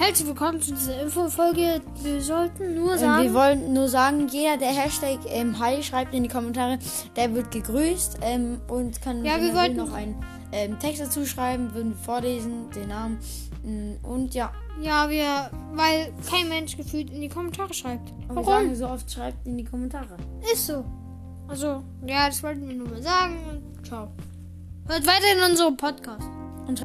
Herzlich willkommen zu dieser Infofolge. Wir sollten nur Ähm, sagen. wir wollen nur sagen, jeder, der Hashtag ähm, Hi schreibt in die Kommentare, der wird gegrüßt ähm, und kann Ja, wir wollten- noch einen ähm, Text dazu schreiben, würden vorlesen, den Namen mm, und ja. ja, wir. Weil kein Mensch gefühlt in die Kommentare schreibt. Und wir sagen so oft, schreibt in die Kommentare. Ist so. Also, ja, das wollten wir nur mal sagen und ciao. Hört weiter in unserem Podcast. Und